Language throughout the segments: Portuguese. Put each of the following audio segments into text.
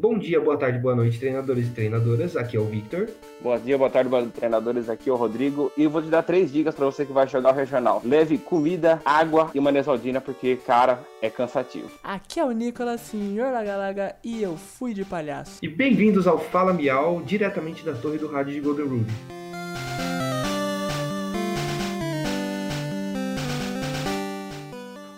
Bom dia, boa tarde, boa noite, treinadores e treinadoras. Aqui é o Victor. Bom dia, boa tarde, boa treinadores. Aqui é o Rodrigo. E eu vou te dar três dicas para você que vai jogar o regional. Leve comida, água e uma Nesaldina, porque, cara, é cansativo. Aqui é o Nicolas, senhor Lagalaga, e eu fui de palhaço. E bem-vindos ao Fala Miau, diretamente da torre do rádio de Golden Ruby.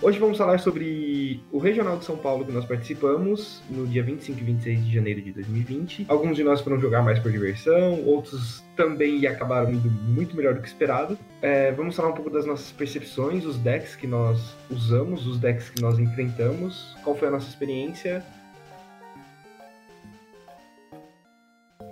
Hoje vamos falar sobre o Regional de São Paulo que nós participamos no dia 25 e 26 de janeiro de 2020. Alguns de nós foram jogar mais por diversão, outros também acabaram indo muito melhor do que esperado. É, vamos falar um pouco das nossas percepções, os decks que nós usamos, os decks que nós enfrentamos, qual foi a nossa experiência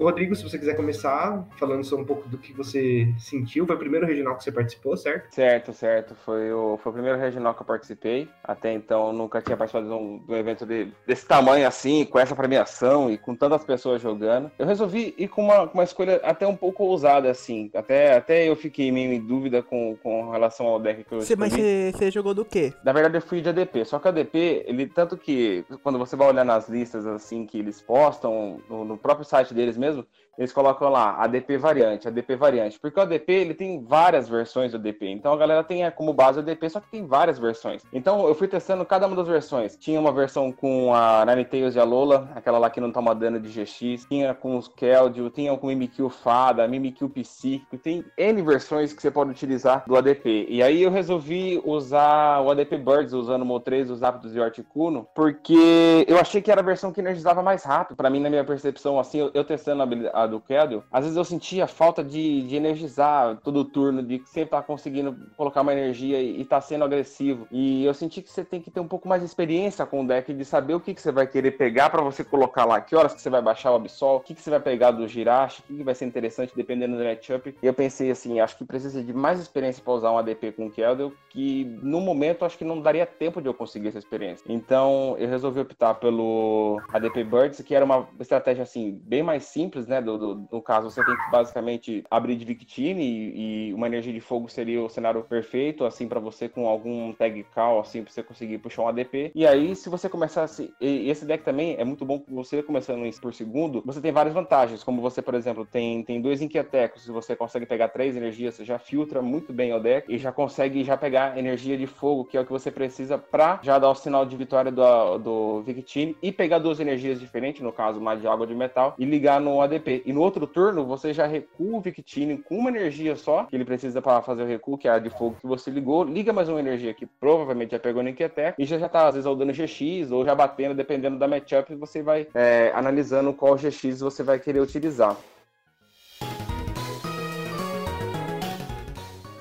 Rodrigo, se você quiser começar falando só um pouco do que você sentiu, foi o primeiro regional que você participou, certo? Certo, certo. Foi o, foi o primeiro regional que eu participei. Até então, nunca tinha participado de um, de um evento de, desse tamanho assim, com essa premiação e com tantas pessoas jogando. Eu resolvi ir com uma, uma escolha até um pouco ousada, assim. Até, até eu fiquei meio em dúvida com, com relação ao deck que eu você, Mas você, jogou do quê? Na verdade, eu fui de ADP. Só que o ADP, ele, tanto que quando você vai olhar nas listas assim que eles postam, no, no próprio site deles mesmo, mesmo, eles colocam lá ADP variante, ADP variante, porque o ADP ele tem várias versões do ADP. Então a galera tem é, como base o ADP, só que tem várias versões. Então eu fui testando cada uma das versões. Tinha uma versão com a Ninetales e a Lola, aquela lá que não toma dano de GX, tinha com os Keldeo, tinha com o Mimikyu Fada, Mimikyu Psíquico, tem N versões que você pode utilizar do ADP. E aí eu resolvi usar o ADP Birds usando o Mo3, os Aptos e Articuno, porque eu achei que era a versão que energizava mais rápido. Para mim, na minha percepção, assim, eu, eu testando a, a do Keldeo, às vezes eu sentia falta de, de energizar todo o turno, de sempre estar tá conseguindo colocar uma energia e estar tá sendo agressivo. E eu senti que você tem que ter um pouco mais de experiência com o deck, de saber o que, que você vai querer pegar para você colocar lá, que horas que você vai baixar o Absol, o que, que você vai pegar do Jirachi, o que, que vai ser interessante dependendo do matchup. E eu pensei assim, acho que precisa de mais experiência para usar um ADP com o Keldeo, que no momento acho que não daria tempo de eu conseguir essa experiência. Então eu resolvi optar pelo ADP Birds, que era uma estratégia assim, bem mais simples, né, do, do, no caso, você tem que basicamente abrir de Victini e, e uma energia de fogo seria o cenário perfeito, assim, para você com algum tag call, assim, pra você conseguir puxar um ADP. E aí, se você começasse. E esse deck também é muito bom você começando isso por segundo, você tem várias vantagens. Como você, por exemplo, tem, tem dois Inquietecos, se você consegue pegar três energias, você já filtra muito bem o deck e já consegue já pegar energia de fogo, que é o que você precisa pra já dar o sinal de vitória do, do Victini e pegar duas energias diferentes, no caso, uma de água de metal, e ligar no ADP. E no outro turno, você já recua o Victini com uma energia só, que ele precisa para fazer o recuo, que é a de fogo que você ligou, liga mais uma energia que provavelmente já pegou no Inquietec, e já, já tá, às vezes, ou dando GX, ou já batendo, dependendo da matchup, você vai é, analisando qual GX você vai querer utilizar.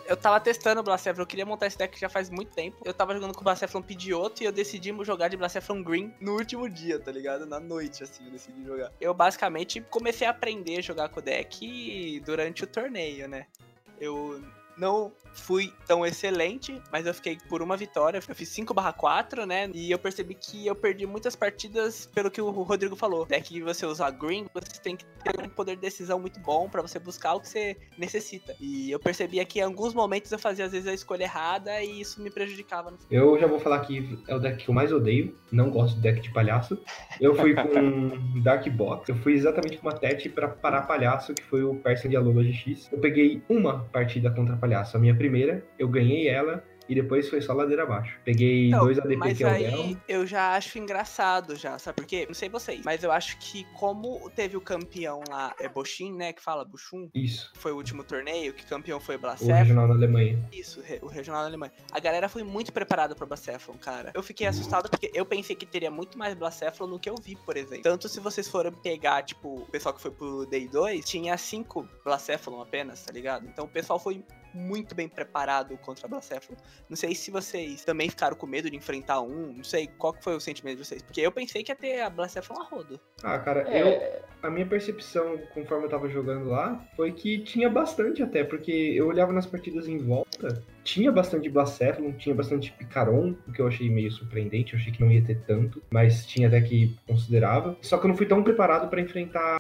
Eu tava testando o Blasteflon, eu queria montar esse deck já faz muito tempo. Eu tava jogando com o Blasteflon Pidgeotto e eu decidi jogar de Blasteflon Green no último dia, tá ligado? Na noite, assim, eu decidi jogar. Eu basicamente comecei a aprender a jogar com o deck durante o torneio, né? Eu não fui tão excelente, mas eu fiquei por uma vitória. Eu fiz 5 4, né? E eu percebi que eu perdi muitas partidas pelo que o Rodrigo falou. É que você usar green, você tem que ter um poder de decisão muito bom para você buscar o que você necessita. E eu percebia que em alguns momentos eu fazia às vezes a escolha errada e isso me prejudicava. Eu já vou falar que é o deck que eu mais odeio. Não gosto de deck de palhaço. Eu fui com Dark Box. Eu fui exatamente com uma tete para parar palhaço, que foi o Persian de Alola GX. Eu peguei uma partida contra palhaço. A minha primeira, eu ganhei ela e depois foi só ladeira abaixo. Peguei não, dois ADP mas que é aí eu já acho engraçado já, sabe por quê? Não sei vocês, mas eu acho que como teve o campeão lá, é Boshin, né, que fala Bushun? Isso. Foi o último torneio, que campeão foi Blacefon. O regional na Alemanha. Isso, o regional na Alemanha. A galera foi muito preparada pro Blacefon, cara. Eu fiquei assustado porque eu pensei que teria muito mais Blacefon do que eu vi, por exemplo. Tanto se vocês forem pegar, tipo, o pessoal que foi pro Day 2, tinha cinco Blacefon apenas, tá ligado? Então o pessoal foi muito bem preparado contra a Blacéfalo. Não sei se vocês também ficaram com medo de enfrentar um, não sei qual que foi o sentimento de vocês, porque eu pensei que ia ter a Blacéfalo a rodo. Ah, cara, é... eu, a minha percepção conforme eu tava jogando lá foi que tinha bastante até, porque eu olhava nas partidas em volta tinha bastante Blacephalon, tinha bastante Picaron, o que eu achei meio surpreendente, eu achei que não ia ter tanto, mas tinha até que considerava. Só que eu não fui tão preparado para enfrentar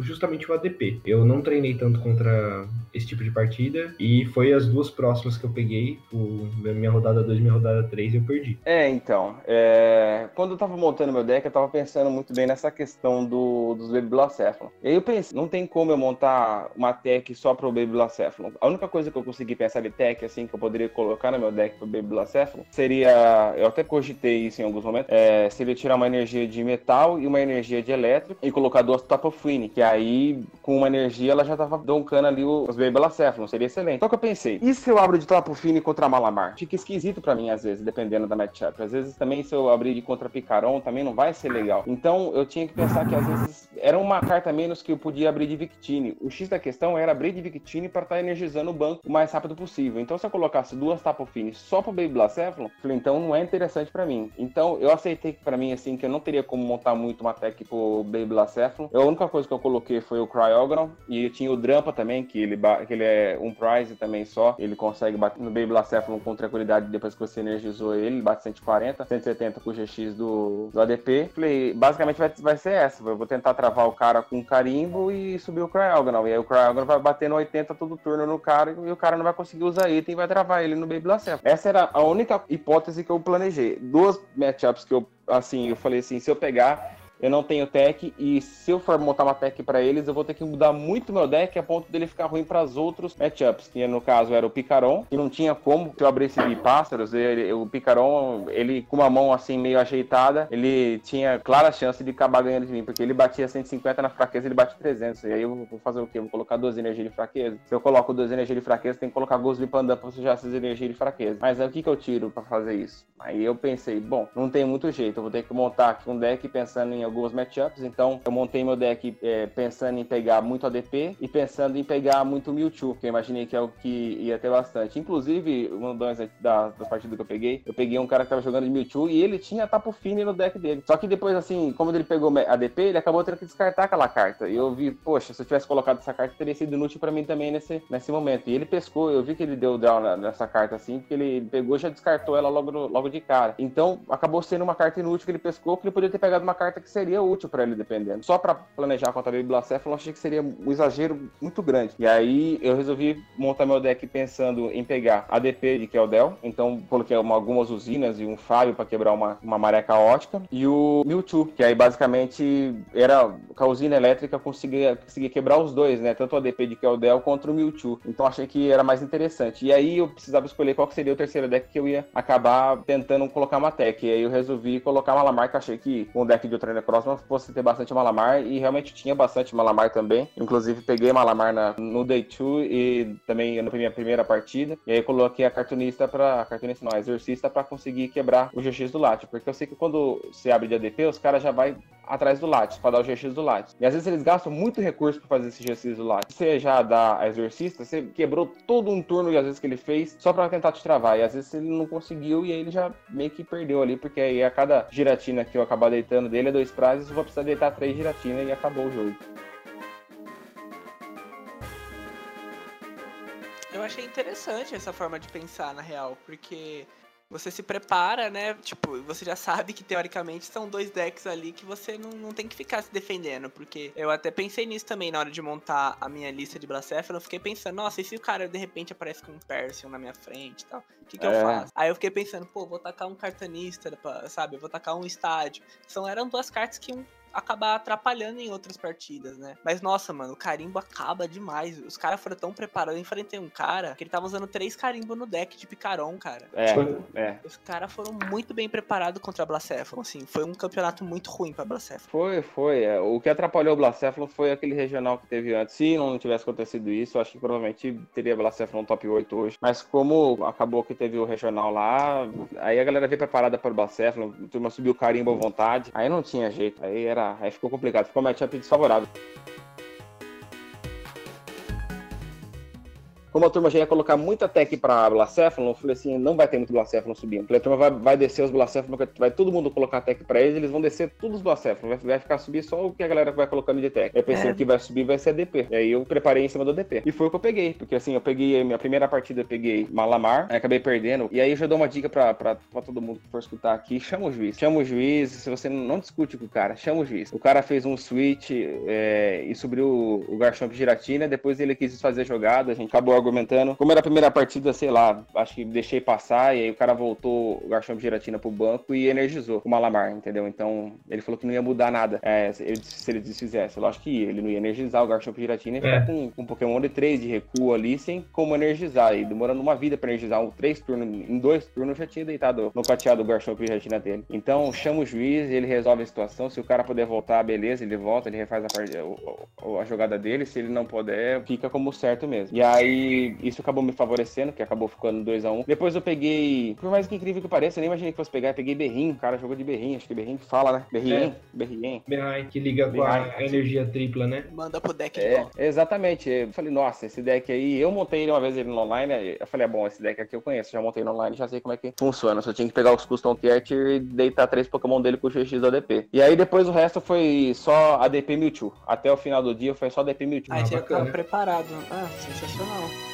justamente o ADP. Eu não treinei tanto contra esse tipo de partida e foi as duas próximas que eu peguei, o, minha rodada 2 e minha rodada 3, eu perdi. É, então, é... quando eu tava montando meu deck, eu tava pensando muito bem nessa questão do, dos Baby Blacephalon. E aí eu pensei, não tem como eu montar uma tech só pro Baby Blacephalon. A única coisa que eu consegui pensar de tech, assim, que eu poderia colocar no meu deck pro Baby Blacephalon seria, eu até cogitei isso em alguns momentos, é, seria tirar uma energia de metal e uma energia de elétrico e colocar duas Top que aí com uma energia ela já tava doncando ali os Baby Blacephalon, seria excelente. Só que eu pensei, e se eu abro de Top contra Malamar? Fica esquisito para mim às vezes, dependendo da matchup. Às vezes também se eu abrir de contra Picaron também não vai ser legal. Então eu tinha que pensar que às vezes era uma carta menos que eu podia abrir de Victini. O X da questão era abrir de Victini para estar tá energizando o banco o mais rápido possível. Então se eu colocasse duas Tapo só pro Baby Blacephalon, falei, então não é interessante para mim. Então eu aceitei que para mim, assim, que eu não teria como montar muito uma tech pro Baby Blacephalon. A única coisa que eu coloquei foi o Cryogon e tinha o Drampa também, que ele, que ele é um prize também só. Ele consegue bater no Baby Blacephalon com tranquilidade depois que você energizou ele. Bate 140, 170 com o GX do, do ADP. Falei, basicamente vai, vai ser essa. Eu vou tentar travar o cara com carimbo e subir o Cryogon. E aí o Cryogon vai bater no 80 todo turno no cara e o cara não vai conseguir usar item e vai travar ele no Baby Lacerda. Essa era a única hipótese que eu planejei. Duas matchups que eu, assim, eu falei assim, se eu pegar eu não tenho tech, e se eu for montar uma tech para eles, eu vou ter que mudar muito meu deck a ponto dele ficar ruim para os outros matchups, que no caso era o Picaron, que não tinha como, se eu abrisse de pássaros, ele, o Picaron, ele com uma mão assim meio ajeitada, ele tinha clara chance de acabar ganhando de mim, porque ele batia 150 na fraqueza, ele bate 300, e aí eu vou fazer o quê? Vou colocar duas energias de fraqueza. Se eu coloco duas energias de fraqueza, tem que colocar de pandan para sujar essas energias de fraqueza. Mas aí o que que eu tiro para fazer isso? Aí eu pensei, bom, não tem muito jeito, eu vou ter que montar aqui um deck pensando em algumas matchups, então eu montei meu deck é, pensando em pegar muito ADP e pensando em pegar muito Mewtwo, que eu imaginei que é o que ia ter bastante. Inclusive, um dos da, da partida que eu peguei, eu peguei um cara que tava jogando de Mewtwo e ele tinha Tapo Fini no deck dele. Só que depois, assim, como ele pegou ADP, ele acabou tendo que descartar aquela carta. E eu vi, poxa, se eu tivesse colocado essa carta, teria sido inútil para mim também nesse, nesse momento. E ele pescou, eu vi que ele deu down nessa carta assim, porque ele pegou e já descartou ela logo, logo de cara. Então, acabou sendo uma carta inútil que ele pescou, que ele poderia ter pegado uma carta que seria útil para ele, dependendo. Só para planejar contra a Baby Blacéfalo, eu achei que seria um exagero muito grande. E aí eu resolvi montar meu deck pensando em pegar a DP de Keldel, então coloquei uma, algumas usinas e um Fábio para quebrar uma, uma maré caótica, e o Mewtwo, que aí basicamente era com a usina elétrica conseguia, conseguia quebrar os dois, né? Tanto a DP de Keldel contra o Mewtwo. Então achei que era mais interessante. E aí eu precisava escolher qual seria o terceiro deck que eu ia acabar tentando colocar uma tech. E aí eu resolvi colocar Malamar, que achei que um deck de Ultra próxima fosse ter bastante Malamar, e realmente tinha bastante Malamar também. Inclusive peguei Malamar na, no Day 2 e também na minha primeira partida. E aí coloquei a cartunista para cartunista não, a exorcista para conseguir quebrar o GX do Late, porque eu sei que quando você abre de ADP, os caras já vai atrás do Late, para dar o GX do Late. E às vezes eles gastam muito recurso para fazer esse GX do Late. Você já dá a exorcista, você quebrou todo um turno e às vezes que ele fez só para tentar te travar. E às vezes ele não conseguiu e aí ele já meio que perdeu ali, porque aí a cada giratina que eu acabar deitando dele é dois prazos, eu vou precisar deitar três giratinas e acabou o jogo. Eu achei interessante essa forma de pensar, na real, porque você se prepara, né? Tipo, você já sabe que teoricamente são dois decks ali que você não, não tem que ficar se defendendo. Porque eu até pensei nisso também na hora de montar a minha lista de Blacéfalo. Eu fiquei pensando, nossa, e se o cara de repente aparece com um Persian na minha frente e tal? O que, que é. eu faço? Aí eu fiquei pensando, pô, vou tacar um cartanista, sabe? Eu vou tacar um estádio. São, eram duas cartas que iam acabar atrapalhando em outras partidas, né? Mas nossa, mano, o carimbo acaba demais. Os caras foram tão preparados. Eu enfrentei um cara que ele tava usando três carimbos no deck de Picaron, cara. É, tipo, é. Os caras foram muito bem preparados contra a Blacéfalo. Assim, foi um campeonato muito ruim pra Blacéfalo. Foi, foi. É. O que atrapalhou o Blacéfalo foi aquele regional que teve antes. Se não tivesse acontecido isso, eu acho que provavelmente teria Blacéfalo no top 8 hoje. Mas como acabou que teve o regional lá, aí a galera veio preparada para o Blacéfalo, a turma subiu o carimbo à vontade. Aí não tinha jeito. Aí era Aí ficou complicado, ficou um matchup desfavorável. Como a turma já ia colocar muita tech pra Blacéfalon, eu falei assim, não vai ter muito Blacéfalon subindo. Eu falei, a turma vai, vai descer os Blacéfalon, vai todo mundo colocar tech pra eles, eles vão descer todos os Blacéfalon, vai, vai ficar subir só o que a galera vai colocando de tech. Eu pensei, É. o que vai subir vai ser a DP. E aí eu preparei em cima do DP. E foi o que eu peguei, porque assim, eu peguei, a minha primeira partida eu peguei Malamar, aí acabei perdendo. E aí eu já dou uma dica pra, pra, pra todo mundo que for escutar aqui, chama o juiz. Chama o juiz, se você não discute com o cara, chama o juiz. O cara fez um switch é, e subiu o, o Giratina, depois ele quis fazer jogada, a gente acabou argumentando. Como era a primeira partida, sei lá, acho que deixei passar, e aí o cara voltou o Garchomp Giratina pro banco e energizou o Malamar, entendeu? Então ele falou que não ia mudar nada é, se, ele, se ele desfizesse. Lógico que ia, ele não ia energizar o Garchomp Giratina e ficar É. com, com um Pokémon de 3 de recuo ali, sem como energizar. E demorando uma vida pra energizar, um 3 turnos, em dois turnos eu já tinha deitado no cateado o Garchomp Giratina dele. Então chama o juiz, ele resolve a situação. Se o cara puder voltar, beleza, ele volta, ele refaz a, a jogada dele. Se ele não puder, fica como certo mesmo. E aí, isso acabou me favorecendo, que acabou ficando 2x1. Depois eu peguei, por mais que incrível que pareça, eu nem imaginei que fosse pegar. Eu peguei Berrim, o cara jogou de Berrim, acho que Berrim que fala, né? Berrim, É. Berrim. Behai, que liga com a energia tripla, né? Manda pro deck de É, exatamente. Eu falei, nossa, esse deck aí, eu montei ele uma vez ele no online, eu falei, é bom, esse deck aqui eu conheço, já montei no online, já sei como é que funciona. Só tinha que pegar os custom catcher e deitar três Pokémon dele com o GX ADP. E aí depois o resto foi só ADP Mewtwo. Até o final do dia foi só ADP Mewtwo. Aí Ah, você já tá preparado. Ah, sensacional.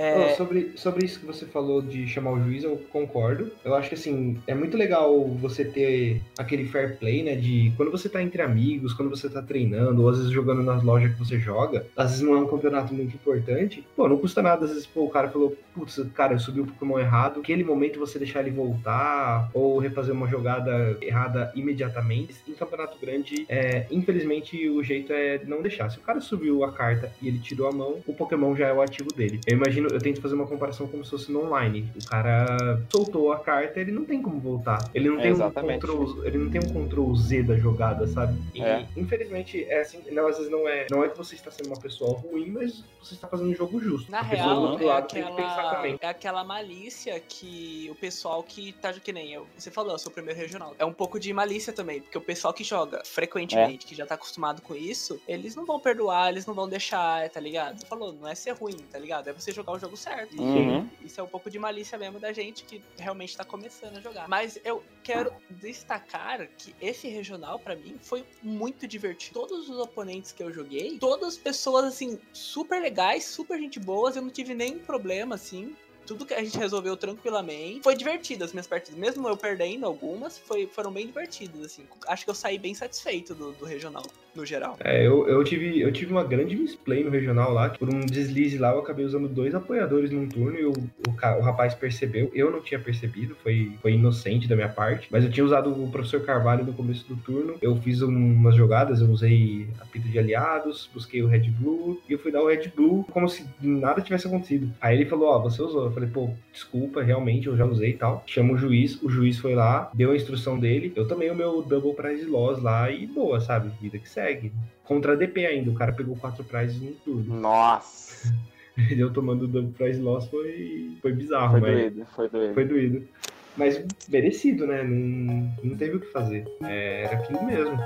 É, sobre, sobre isso que você falou de chamar o juiz, eu concordo. Eu acho que assim, é muito legal você ter aquele fair play, né? De quando você tá entre amigos, quando você tá treinando, ou às vezes jogando nas lojas que você joga, às vezes não é um campeonato muito importante. Pô, não custa nada, às vezes, pô, o cara falou, putz, cara, eu subi o Pokémon errado. Aquele momento você deixar ele voltar, ou refazer uma jogada errada imediatamente. Em campeonato grande, é, infelizmente, o jeito é não deixar. Se o cara subiu a carta e ele tirou a mão, o Pokémon já é o ativo dele. Eu imagino, eu tento fazer uma comparação como se fosse no online. O cara soltou a carta, ele não tem como voltar. Ele não É, tem um control, ele não tem um control Z da jogada, sabe? E É. infelizmente é assim, não, às vezes não é, não é que você está sendo uma pessoa ruim, mas você está fazendo um jogo justo. Na a real, outro é lado tem que pensar aquela, também. é aquela malícia que o pessoal que tá que nem eu. Você falou, eu sou o primeiro regional. É um pouco de malícia também, porque o pessoal que joga frequentemente, que já tá acostumado com isso, eles não vão perdoar, eles não vão deixar, tá ligado? Você falou, não é ser ruim, tá ligado? É você jogar o jogo certo. Uhum. isso é um pouco de malícia mesmo da gente que realmente tá começando a jogar. Mas eu quero destacar que esse regional, pra mim, foi muito divertido. Todos os oponentes que eu joguei, todas pessoas, assim, super legais, super gente boas, eu não tive nenhum problema, assim. Tudo que a gente resolveu tranquilamente. Foi divertido as minhas partidas. Mesmo eu perdendo algumas, foi, foram bem divertidas, assim. Acho que eu saí bem satisfeito do, do regional, no geral. É, eu, eu, tive, eu tive uma grande misplay no regional lá, por um deslize lá eu acabei usando dois apoiadores num turno e o, o, o rapaz percebeu. Eu não tinha percebido, foi, foi inocente da minha parte, mas eu tinha usado o professor Carvalho no começo do turno. Eu fiz umas jogadas, eu usei apito de aliados, busquei o Red Blue e eu fui dar o Red Blue como se nada tivesse acontecido. Aí ele falou: Ó, você usou. Eu falei: pô, desculpa, realmente eu já usei e tal. Chama o juiz, o juiz foi lá, deu a instrução dele. Eu tomei o meu Double Prize Loss lá e boa, sabe? Vida que segue. Contra a DP ainda, o cara pegou quatro prizes no turno. Nossa, Eu tomando o Double Prize Loss foi, foi bizarro, foi mas doido, foi doido. foi doído. Mas merecido, né? Não, não teve o que fazer. É, Era aquilo mesmo.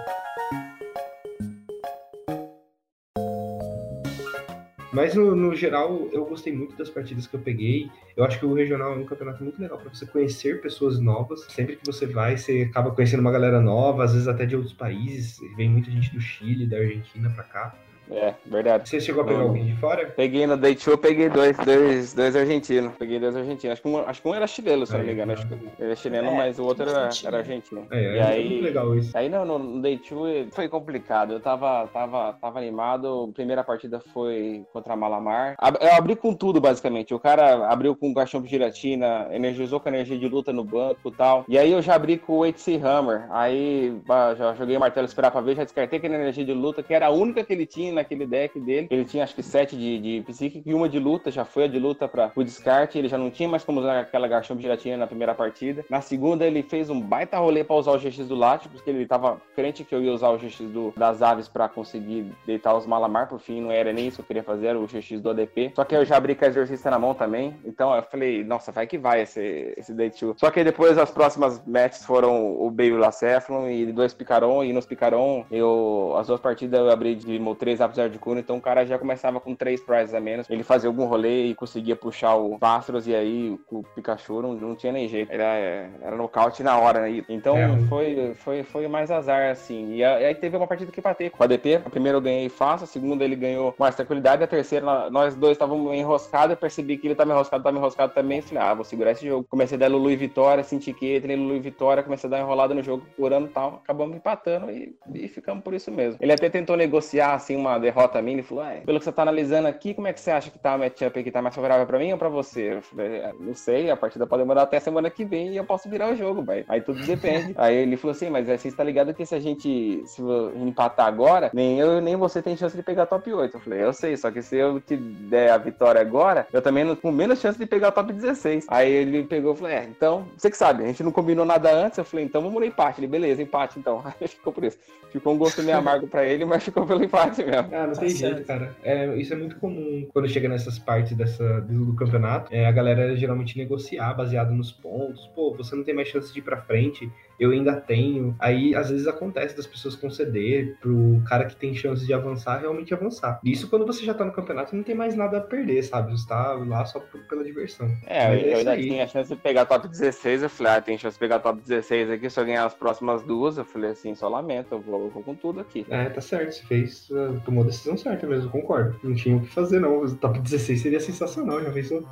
Mas no, no geral, eu gostei muito das partidas que eu peguei. Eu acho que o regional é um campeonato muito legal para você conhecer pessoas novas. Sempre que você vai, você acaba conhecendo uma galera nova, às vezes até de outros países. Vem muita gente do Chile, da Argentina pra cá. É, verdade. Você chegou a pegar Não. alguém de fora? Peguei no Day 2, eu peguei dois, dois, dois argentinos. Peguei dois argentinos. Acho que um, acho que um era chileno, se não me engano. tá. Acho que ele era chileno, É, mas o outro era, era argentino. É, e é aí, muito legal isso. Aí no, no, no Day 2 foi complicado. Eu tava, tava, tava animado. A primeira partida foi contra a Malamar. Eu abri com tudo, basicamente. O cara abriu com o Garchomp de Giratina, energizou com a energia de luta no banco e tal. E aí eu já abri com o HC Hammer. Aí já joguei o martelo esperar pra ver, já descartei aquela energia de luta, que era a única que ele tinha naquele deck dele. Ele tinha acho que sete de, de psíquico e uma de luta, já foi a de luta para o descarte. Ele já não tinha mais como usar aquela Garchomp tinha na primeira partida. Na segunda, ele fez um baita rolê para usar o GX do Latios, porque ele tava crente que eu ia usar o GX do, das aves para conseguir deitar os Malamar. Por fim, não era nem isso que eu queria fazer, era o GX do ADP. Só que eu já abri com a Exorcista na mão também. Então eu falei, nossa, vai que vai esse, esse Day 2. Só que depois as próximas matches foram o Bale e o Laceflon e dois Picaron. E nos Picaron, eu, as duas partidas eu abri de 3 Apesar de Cuna. Então o cara já começava com três prizes a menos. Ele fazia algum rolê e conseguia puxar o Pastros. E aí o Pikachu não, não tinha nem jeito. Era, era nocaute na hora, né? Então é. foi, foi, foi mais azar, assim. E, aí teve uma partida que patei com a DP. A primeira eu ganhei fácil, a segunda ele ganhou mais tranquilidade. A terceira, nós dois estávamos enroscados. Eu percebi que ele tava enroscado, tava enroscado também. Falei, ah, vou segurar esse jogo. Comecei a dar Lulu e Vitória, senti que entrei Lulu e Vitória, comecei a dar enrolada no jogo, curando e tal. Acabamos empatando e, e ficamos por isso mesmo. Ele até tentou negociar, assim, uma derrota minha. Ele falou, ah, pelo que você tá analisando aqui, como é que você acha que tá a matchup aqui? Tá mais favorável pra mim ou pra você? Eu falei, ah, não sei, a partida pode demorar até semana que vem e eu posso virar o jogo, velho. Aí tudo depende. Aí ele falou assim, mas você está ligado que se a gente se empatar agora, nem eu nem você tem chance de pegar top 8. Eu falei, eu sei, só que se eu te der a vitória agora, eu também não com menos chance de pegar o top 16. Aí ele pegou e falou, é, então, você que sabe, a gente não combinou nada antes. Eu falei, então vamos no empate. Ele, beleza, empate então. Aí ficou por isso. Ficou um gosto meio amargo pra ele, mas ficou pelo empate mesmo. Ah, não tem tá jeito, cara. É, isso é muito comum quando chega nessas partes dessa, do campeonato. É, a galera geralmente negociar baseado nos pontos. Pô, você não tem mais chance de ir pra frente eu ainda tenho. Aí, às vezes, acontece das pessoas conceder pro cara que tem chance de avançar realmente avançar. Isso quando você já tá no campeonato não tem mais nada a perder, sabe? Você tá lá só pela diversão. É, Mas eu, é ainda aí. tinha a chance de pegar top 16. Eu falei, ah, tem chance de pegar top 16 aqui. Se eu ganhar as próximas duas, eu falei assim, só lamento, eu vou, eu vou com tudo aqui. É, tá certo. Você fez, uh, tomou a decisão certa mesmo, concordo. Não tinha o que fazer, não. O top 16 seria sensacional, já pensou?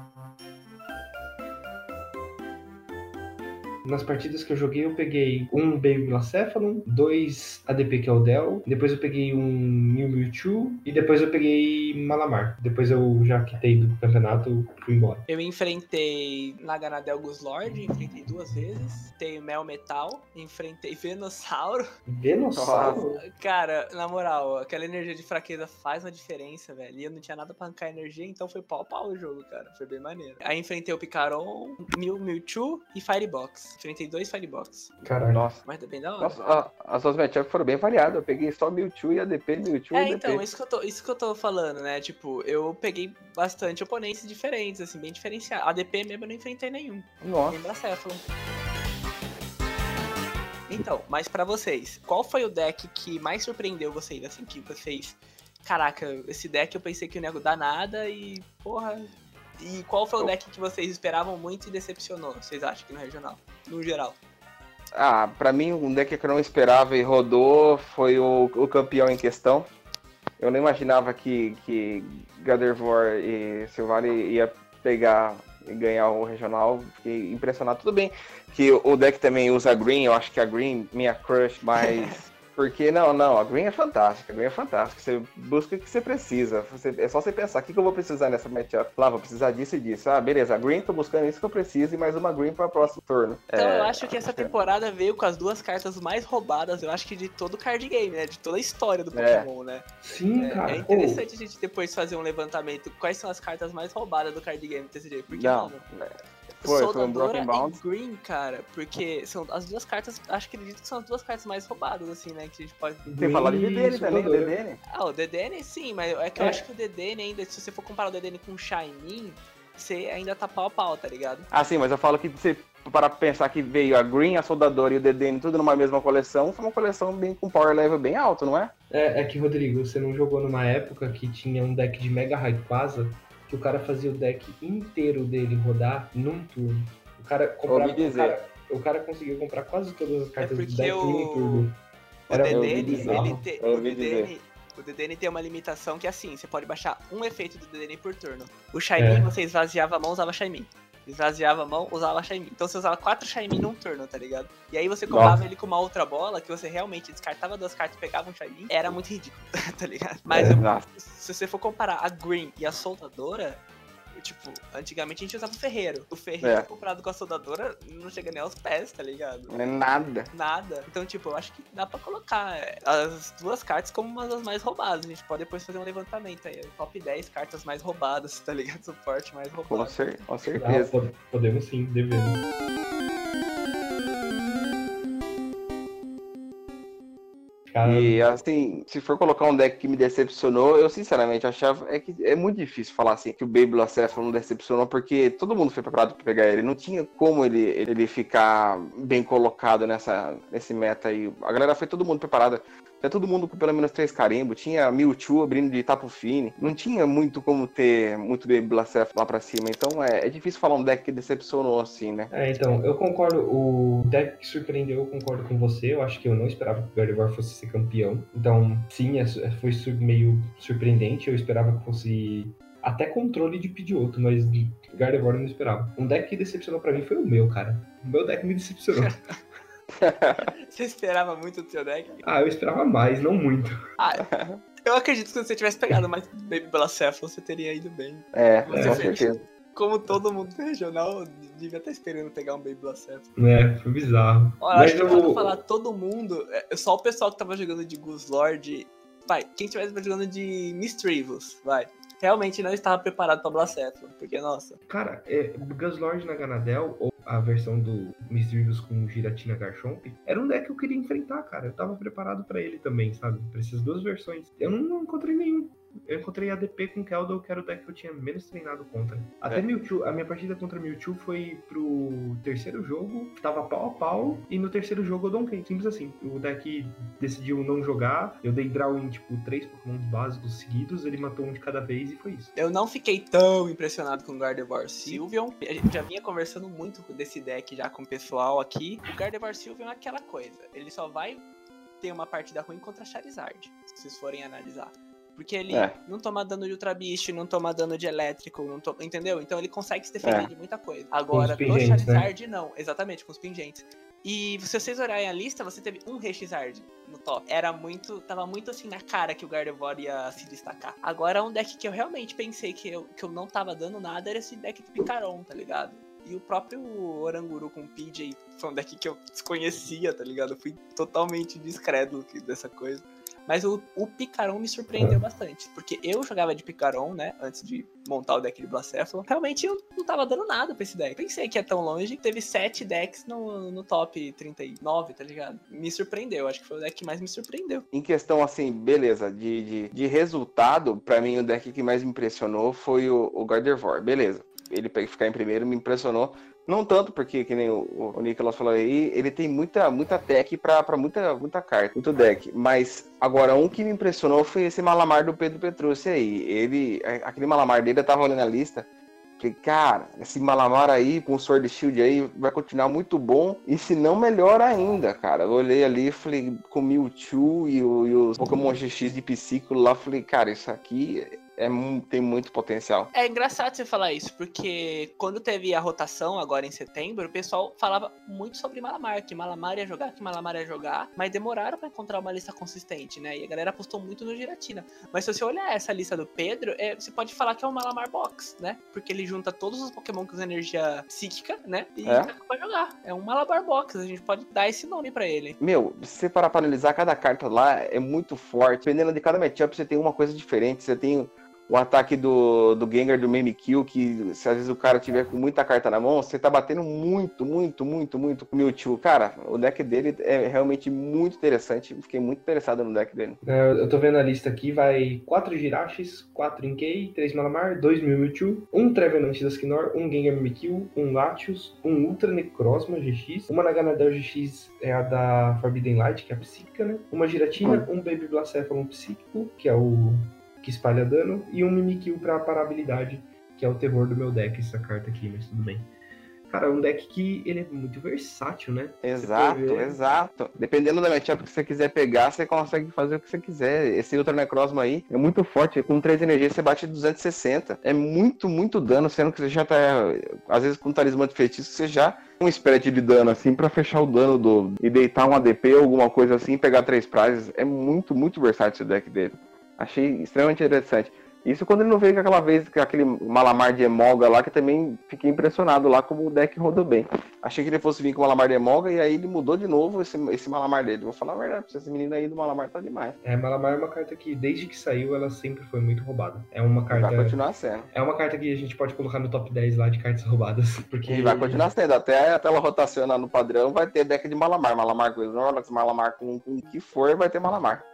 Nas partidas que eu joguei, eu peguei um Baby Blacephalon, dois ADP que é o Dell, depois eu peguei um Mew Mewtwo e depois eu peguei Malamar. Depois eu já quitei do campeonato fui embora. Eu enfrentei Naganadel Guslord, enfrentei duas vezes. Tem Mel Metal, enfrentei Venossauro. Venossauro? Cara, na moral, aquela energia de fraqueza faz uma diferença, velho. E eu não tinha nada pra arrancar energia, então foi pau a pau o jogo, cara. Foi bem maneiro. Aí enfrentei o Picaron, Mew Mewtwo e Firebox. Enfrentei dois Firebox. Caralho. Nossa. Mas tá bem da hora. Nossa, a, as duas matchups foram bem variadas. Eu peguei só Mewtwo e ADP, Mewtwo é, e ADP. então, isso que, eu tô, isso que eu tô falando, né? Tipo, eu peguei bastante oponentes diferentes, assim, bem diferenciados. ADP mesmo eu não enfrentei nenhum. Nossa. Lembra Céfalo. Então, mas para vocês, qual foi o deck que mais surpreendeu vocês, assim, que vocês... Caraca, esse deck eu pensei que o nego dá nada e, porra, e qual foi o deck que vocês esperavam muito e decepcionou, vocês acham que no regional, no geral? Ah, pra mim, um deck que eu não esperava e rodou foi o, o campeão em questão. Eu não imaginava que, que Gardevoir e Silvani ia pegar e ganhar o regional. Fiquei impressionado. Tudo bem que o deck também usa Green, eu acho que a Green, minha crush, mas Porque, não, não, a Green é fantástica, a Green é fantástica. Você busca o que você precisa. Você, é só você pensar, o que, que eu vou precisar nessa matchup? Lá, vou precisar disso e disso. Ah, beleza, a Green, tô buscando isso que eu preciso e mais uma Green para o próximo turno. Então é, eu acho que essa temporada veio com as duas cartas mais roubadas, eu acho que de todo o card game, né? De toda a história do é. Pokémon, é. né? Sim, é, cara. É interessante oh. a gente depois fazer um levantamento. Quais são as cartas mais roubadas do card game, TCG? Porque, não, mano, é. Foi, foi um Broken Bound. e Green, cara, porque são as duas cartas, acho que acredito que são as duas cartas mais roubadas, assim, né, que a gente pode... Tem que falar de DDN também, o DDN. Ah, o DDN sim, mas é que é. eu acho que o DDN ainda, se você for comparar o DDN com o Shinin, você ainda tá pau a pau, tá ligado? Ah, sim, mas eu falo que você para pensar que veio a Green, a Soldadora e o DDN tudo numa mesma coleção, foi uma coleção bem com power level bem alto, não é? É, é que, Rodrigo, você não jogou numa época que tinha um deck de Mega Rayquaza que o cara fazia o deck inteiro dele rodar num turno. O cara comprava. O cara, o cara conseguiu comprar quase todas as cartas é do deck o... em turno. Era o DDN, ele te... o, DDN, o DDN tem uma limitação que é assim, você pode baixar um efeito do DDN por turno. O Shiny, é. você esvaziava a mão, usava Shiny. Esvaziava a mão, usava Shiny. Então você usava quatro Shiny num turno, tá ligado? E aí você comprava ele com uma outra bola, que você realmente descartava duas cartas e pegava um Shiny. Era muito ridículo, tá ligado? Mas é, eu, se você for comparar a Green e a Soltadora, Tipo, antigamente a gente usava o ferreiro. O ferreiro É. comprado com a soldadora não chega nem aos pés, tá ligado? Não é nada. Nada. Então, tipo, eu acho que dá pra colocar é, as duas cartas como uma das mais roubadas. A gente pode depois fazer um levantamento aí. Top 10 cartas mais roubadas, tá ligado? Suporte mais Com, roubado. cer com Ah, certeza. pod- podemos sim, devemos. Cara, E assim, se for colocar um deck que me decepcionou, eu sinceramente achava é que é muito difícil falar assim que o Baby Blacéfalo não decepcionou, porque todo mundo foi preparado para pegar ele. Não tinha como ele, ele ficar bem colocado nessa, nesse meta aí. A galera foi todo mundo preparado. Tinha todo mundo com pelo menos três carimbos. Tinha Mewtwo abrindo de Tapu Fini. Não tinha muito como ter muito Baby Blacéfalo lá pra cima. Então é, é difícil falar um deck que decepcionou assim, né? É, então, eu concordo. O deck que surpreendeu, eu concordo com você. Eu acho que eu não esperava que o Gardevoir fosse ser campeão. Então, sim, é foi meio surpreendente. Eu esperava que fosse até controle de Pidgeotto, mas Gardevoir eu não esperava. Um deck que decepcionou pra mim foi o meu, cara. O meu deck me decepcionou. Você esperava muito do seu deck? ah, eu esperava mais, não muito. Ah, eu acredito que se você tivesse pegado mais Baby Blacéfalo, você teria ido bem. É, Você com vê. certeza. Como todo mundo do regional devia estar esperando pegar um Baby Blacéfalo. É, foi bizarro. Olha, Mas acho que eu- pra não falar todo mundo, é só o pessoal que tava jogando de Guslord. Vai, quem estivesse jogando de Misdreavus, vai. Realmente não estava preparado pra Blacéfalo, porque, nossa. Cara, é, Guslord na Ganadel, ou a versão do Misdreavus com Giratina Garchomp, era um deck que eu queria enfrentar, cara. Eu tava preparado pra ele também, sabe? Pra essas duas versões. Eu não, não encontrei nenhum. Eu encontrei ADP com Keldor, que era o deck que eu tinha menos treinado contra. Até É. Mewtwo, a minha partida contra Mewtwo foi pro terceiro jogo, tava pau a pau, e no terceiro jogo eu donkei. Simples assim. O deck decidiu não jogar, eu dei draw em, tipo, três Pokémon básicos seguidos, ele matou um de cada vez e foi isso. Eu não fiquei tão impressionado com o Gardevoir Sylveon. A gente já vinha conversando muito desse deck já com o pessoal aqui. O Gardevoir Sylveon é aquela coisa. Ele só vai ter uma partida ruim contra Charizard, se vocês forem analisar. Porque ele É. não toma dano de Ultra Beast, não toma dano de elétrico, não to- entendeu? Então ele consegue se defender É. de muita coisa. Agora, no pingentes, né? Charizard, não. Exatamente, com os pingentes. E se vocês olharem a lista, você teve um Rechizard no top. Era muito. Tava muito assim na cara que o Gardevoir ia se destacar. Agora, um deck que eu realmente pensei que eu, que eu não tava dando nada era esse deck de Picaron, tá ligado? E o próprio Oranguru com PJ foi um deck que eu desconhecia, tá ligado? Eu fui totalmente que- dessa coisa. Mas o, o Picaron me surpreendeu bastante. Porque eu jogava de Picaron, né? Antes de montar o deck de Blacéfalo. Realmente eu não tava dando nada pra esse deck. Pensei que ia tão longe. Teve sete decks no, no top 39, tá ligado? Me surpreendeu. Acho que foi o deck que mais me surpreendeu. Em questão, assim, beleza, de, de, de resultado, pra mim o deck que mais me impressionou foi o, o Gardevoir, beleza. Ele ficar em primeiro me impressionou. Não tanto porque, que nem o, o Nicolas falou aí, ele tem muita, muita tech pra muita, muita carta, muito deck. Mas agora, um que me impressionou foi esse Malamar do Pedro Petrucci aí. Ele, aquele Malamar dele, eu tava olhando a lista. Falei, cara, esse Malamar aí com o Sword Shield aí vai continuar muito bom. E se não, melhor ainda, cara. Eu olhei ali, falei, com o Mewtwo e, o, e os Pokémon GX de Psíquico lá, falei, cara, isso aqui é, tem muito potencial. É engraçado você falar isso, porque quando teve a rotação agora em setembro, o pessoal falava muito sobre Malamar, que Malamar ia jogar, que Malamar ia jogar, mas demoraram pra encontrar uma lista consistente, né? E a galera apostou muito no Giratina. Mas se você olhar essa lista do Pedro, é, você pode falar que é um Malamar Box, né? Porque ele junta todos os Pokémon com energia psíquica, né? E É. dá pra jogar. É um Malabar Box, a gente pode dar esse nome pra ele. Meu, se você parar pra analisar, cada carta lá é muito forte. Dependendo de cada matchup, você tem uma coisa diferente. Você tem o ataque do, do Gengar do Mimikyu, que se às vezes o cara tiver com muita carta na mão, você tá batendo muito, muito, muito, muito com o Mewtwo. Cara, o deck dele é realmente muito interessante. Fiquei muito interessado no deck dele. É, eu tô vendo a lista aqui, vai 4 Jirachis, 4 Inkei, 3 Malamar, 2 Mewtwo, 1 Trevenant da Skinor, 1 Gengar Mimikyu, 1 Latios, 1 Ultra Necrozma GX, uma Naganadel GX é a da Forbidden Light, que é a psíquica, né? Uma Giratina, um Baby Blacephalon psíquico, que é o que espalha dano, e um Mimikyu pra parar habilidade, que é o terror do meu deck, essa carta aqui, mas tudo bem. Cara, é um deck que ele é muito versátil, né? Exato, exato. Dependendo da matchup que você quiser pegar, você consegue fazer o que você quiser. Esse Ultra Necrozma aí é muito forte. Com 3 energias você bate 260. É muito, muito dano, sendo que você já tá. Às vezes com um talismã de feitiço, você já um spread de dano assim pra fechar o dano do. E deitar um ADP ou alguma coisa assim, pegar três prizes. É muito, muito versátil esse deck dele. Achei extremamente interessante. Isso quando ele não veio com aquela vez, com aquele Malamar de Emolga lá, que também fiquei impressionado lá como o deck rodou bem. Achei que ele fosse vir com o Malamar de Emolga e aí ele mudou de novo esse, esse Malamar dele. Vou falar a verdade, esse menino aí do Malamar tá demais. É, Malamar é uma carta que, desde que saiu, ela sempre foi muito roubada. É uma carta. Vai continuar sendo. É uma carta que a gente pode colocar no top 10 lá de cartas roubadas. Porque... E vai continuar sendo. Até a tela rotacionar no padrão vai ter deck de Malamar. Malamar com Snorlax, Malamar com o que for, vai ter Malamar.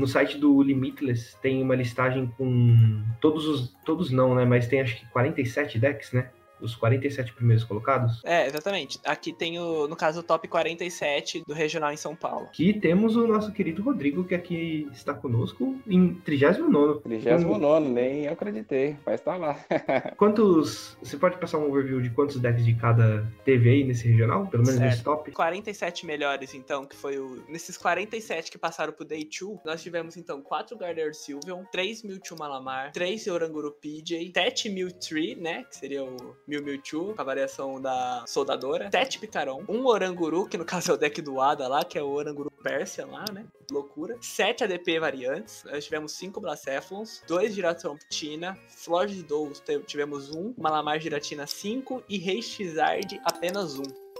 No site do Limitless tem uma listagem com todos os. Todos não, né? Mas tem acho que 47 decks, né? Os 47 primeiros colocados? É, exatamente. Aqui tem o, no caso, o top 47 do regional em São Paulo. Aqui temos o nosso querido Rodrigo, que aqui está conosco em 39. 39, nem eu acreditei, mas tá lá. quantos. Você pode passar um overview de quantos decks de cada teve aí nesse regional? Pelo menos certo. nesse top? 47 melhores, então, que foi o. Nesses 47 que passaram pro Day 2, nós tivemos então 4 Gardevoir Sylveon, 3 Mewtwo Malamar, 3 Oranguru PJ, 7 Mewtree, né? Que seria o Mew Mewtwo, com a variação da Soldadora, 7 Picaron, um Oranguru, que no caso é o deck do Ada lá, que é o Oranguru Persia lá, né? Loucura. 7 ADP variantes, nós tivemos 5 Blacephalons, 2 Giratromptina, Flor de Dous tivemos 1, um, Malamar Giratina 5 e Rei Xard apenas 1. Um.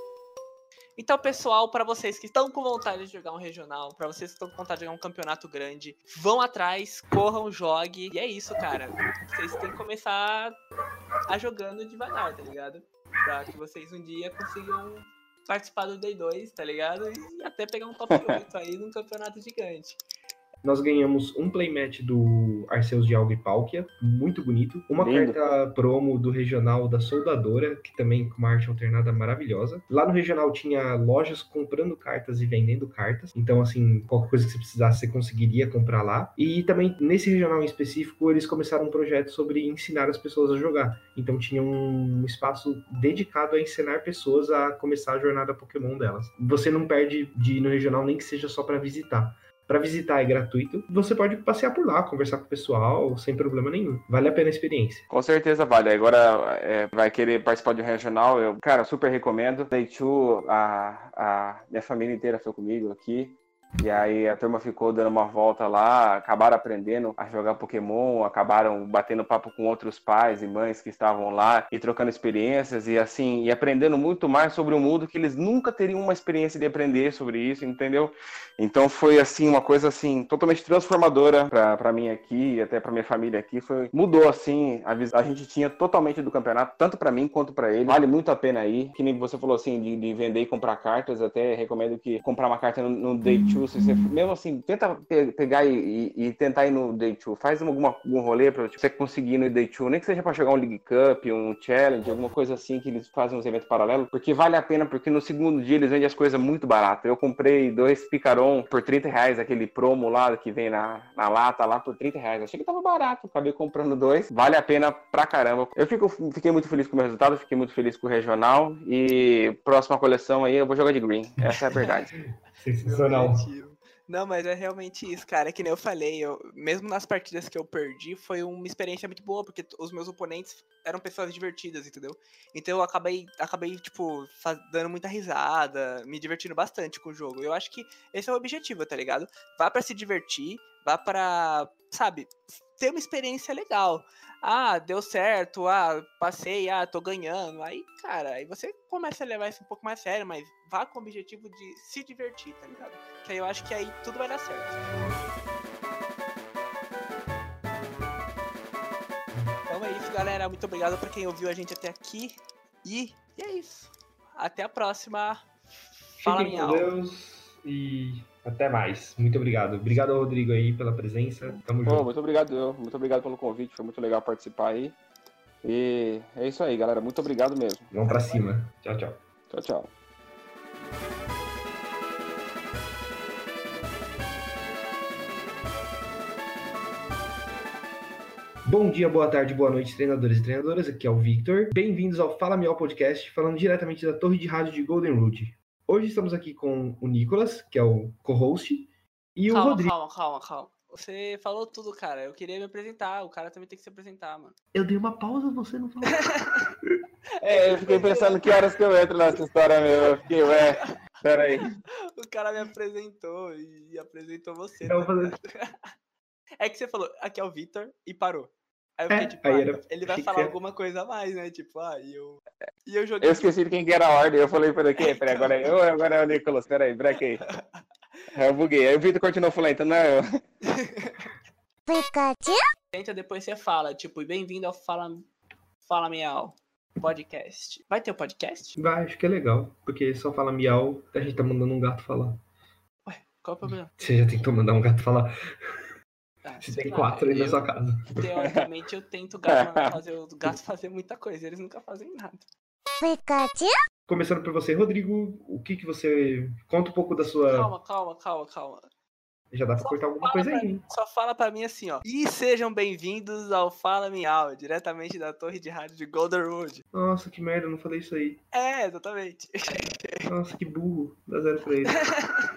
Então, pessoal, para vocês que estão com vontade de jogar um regional, para vocês que estão com vontade de jogar um campeonato grande, vão atrás, corram, jogue. E é isso, cara. Vocês têm que começar a jogando devagar, tá ligado? Pra que vocês um dia consigam participar do Day 2, tá ligado? E até pegar um top 8 aí num campeonato gigante. Nós ganhamos um playmatch do Arceus de Alga e Palkia, muito bonito. Uma Lindo. carta promo do regional da Soldadora, que também com uma arte alternada maravilhosa. Lá no regional tinha lojas comprando cartas e vendendo cartas. Então, assim, qualquer coisa que você precisasse, você conseguiria comprar lá. E também, nesse regional em específico, eles começaram um projeto sobre ensinar as pessoas a jogar. Então, tinha um espaço dedicado a ensinar pessoas a começar a jornada Pokémon delas. Você não perde de ir no regional nem que seja só para visitar para visitar é gratuito. Você pode passear por lá, conversar com o pessoal, sem problema nenhum. Vale a pena a experiência. Com certeza vale. Agora é, vai querer participar de um regional, eu, cara, super recomendo. 2, a, a minha família inteira foi comigo aqui. E aí a turma ficou dando uma volta lá, acabaram aprendendo a jogar Pokémon, acabaram batendo papo com outros pais e mães que estavam lá e trocando experiências e assim, e aprendendo muito mais sobre o mundo que eles nunca teriam uma experiência de aprender sobre isso, entendeu? Então foi assim uma coisa assim totalmente transformadora para mim aqui e até para minha família aqui, foi mudou assim, a, a gente tinha totalmente do campeonato, tanto para mim quanto para ele. Vale muito a pena aí, que nem você falou assim de, de vender e comprar cartas, até recomendo que comprar uma carta no, no Day 2 você, mesmo assim, tenta pegar e, e, e, tentar ir no Day 2. Faz alguma, algum rolê pra tipo, você conseguir ir no Day 2, nem que seja pra jogar um League Cup, um Challenge, alguma coisa assim que eles fazem uns eventos paralelos, porque vale a pena, porque no segundo dia eles vendem as coisas muito baratas. Eu comprei dois Picaron por 30 reais, aquele promo lá que vem na, na lata lá por 30 reais. Achei que tava barato, acabei comprando dois. Vale a pena pra caramba. Eu fico, fiquei muito feliz com o meu resultado, fiquei muito feliz com o regional e próxima coleção aí eu vou jogar de green. Essa é a verdade. Sensacional. Não, mas é realmente isso, cara. É que nem eu falei, eu, mesmo nas partidas que eu perdi, foi uma experiência muito boa, porque os meus oponentes eram pessoas divertidas, entendeu? Então eu acabei, acabei tipo, dando muita risada, me divertindo bastante com o jogo. Eu acho que esse é o objetivo, tá ligado? Vá para se divertir, vá para, sabe, ter uma experiência legal ah, deu certo, ah, passei, ah, tô ganhando. Aí, cara, aí você começa a levar isso um pouco mais sério, mas vá com o objetivo de se divertir, tá ligado? Que aí eu acho que aí tudo vai dar certo. Então é isso, galera. Muito obrigado por quem ouviu a gente até aqui. E, e é isso. Até a próxima. Fala, Fiquem com Deus e até mais. Muito obrigado. Obrigado Rodrigo aí pela presença. Tamo junto. Muito obrigado, muito obrigado pelo convite. Foi muito legal participar aí. E é isso aí, galera. Muito obrigado mesmo. Vamos pra cima. Tchau, tchau. Tchau, tchau. Bom dia, boa tarde, boa noite, treinadores e treinadoras. Aqui é o Victor. Bem-vindos ao Fala Miau Podcast, falando diretamente da torre de rádio de Golden Road. Hoje estamos aqui com o Nicolas, que é o co-host, e calma, o Rodrigo. Calma, calma, calma. Você falou tudo, cara. Eu queria me apresentar. O cara também tem que se apresentar, mano. Eu dei uma pausa, você não falou. é, eu fiquei pensando que horas que eu entro nessa história meu. Eu fiquei, ué, peraí. O cara me apresentou e apresentou você. Tá fazer-? É que você falou, aqui é o Vitor e parou. Aí eu É, fiquei tipo, aí ah, era- ele vai falar alguma coisa a mais, né? Tipo, ah, e eu. E eu joguei. Eu esqueci de quem que era a ordem. Eu falei, peraí, quem? Peraí, agora é eu ou agora é o Nicolas? Peraí, peraí, quem? Eu buguei. Aí o Vitor continuou falando, então não é eu. Tenta, depois você fala, tipo, bem-vindo ao Fala, Fala Miau podcast. Vai ter o podcast? Vai, acho que é legal. Porque só fala miau, a gente tá mandando um gato falar. Qual é o problema? Você já tentou mandar um gato falar? Ah, tem quatro aí na sua casa. Teoricamente, eu tento o gato mandar fazer, o gato fazer muita coisa, eles nunca fazem nada. Começando por você, Rodrigo, o que que você. Conta um pouco da sua. Calma, calma, calma, calma. Já dá pra cortar alguma coisa aí, hein? Só fala pra mim assim, ó. E sejam bem-vindos ao Fala Miau, diretamente da torre de rádio de Golden Road. Nossa, que merda, eu não falei isso aí. É, exatamente. Nossa, que burro. Dá zero pra ele.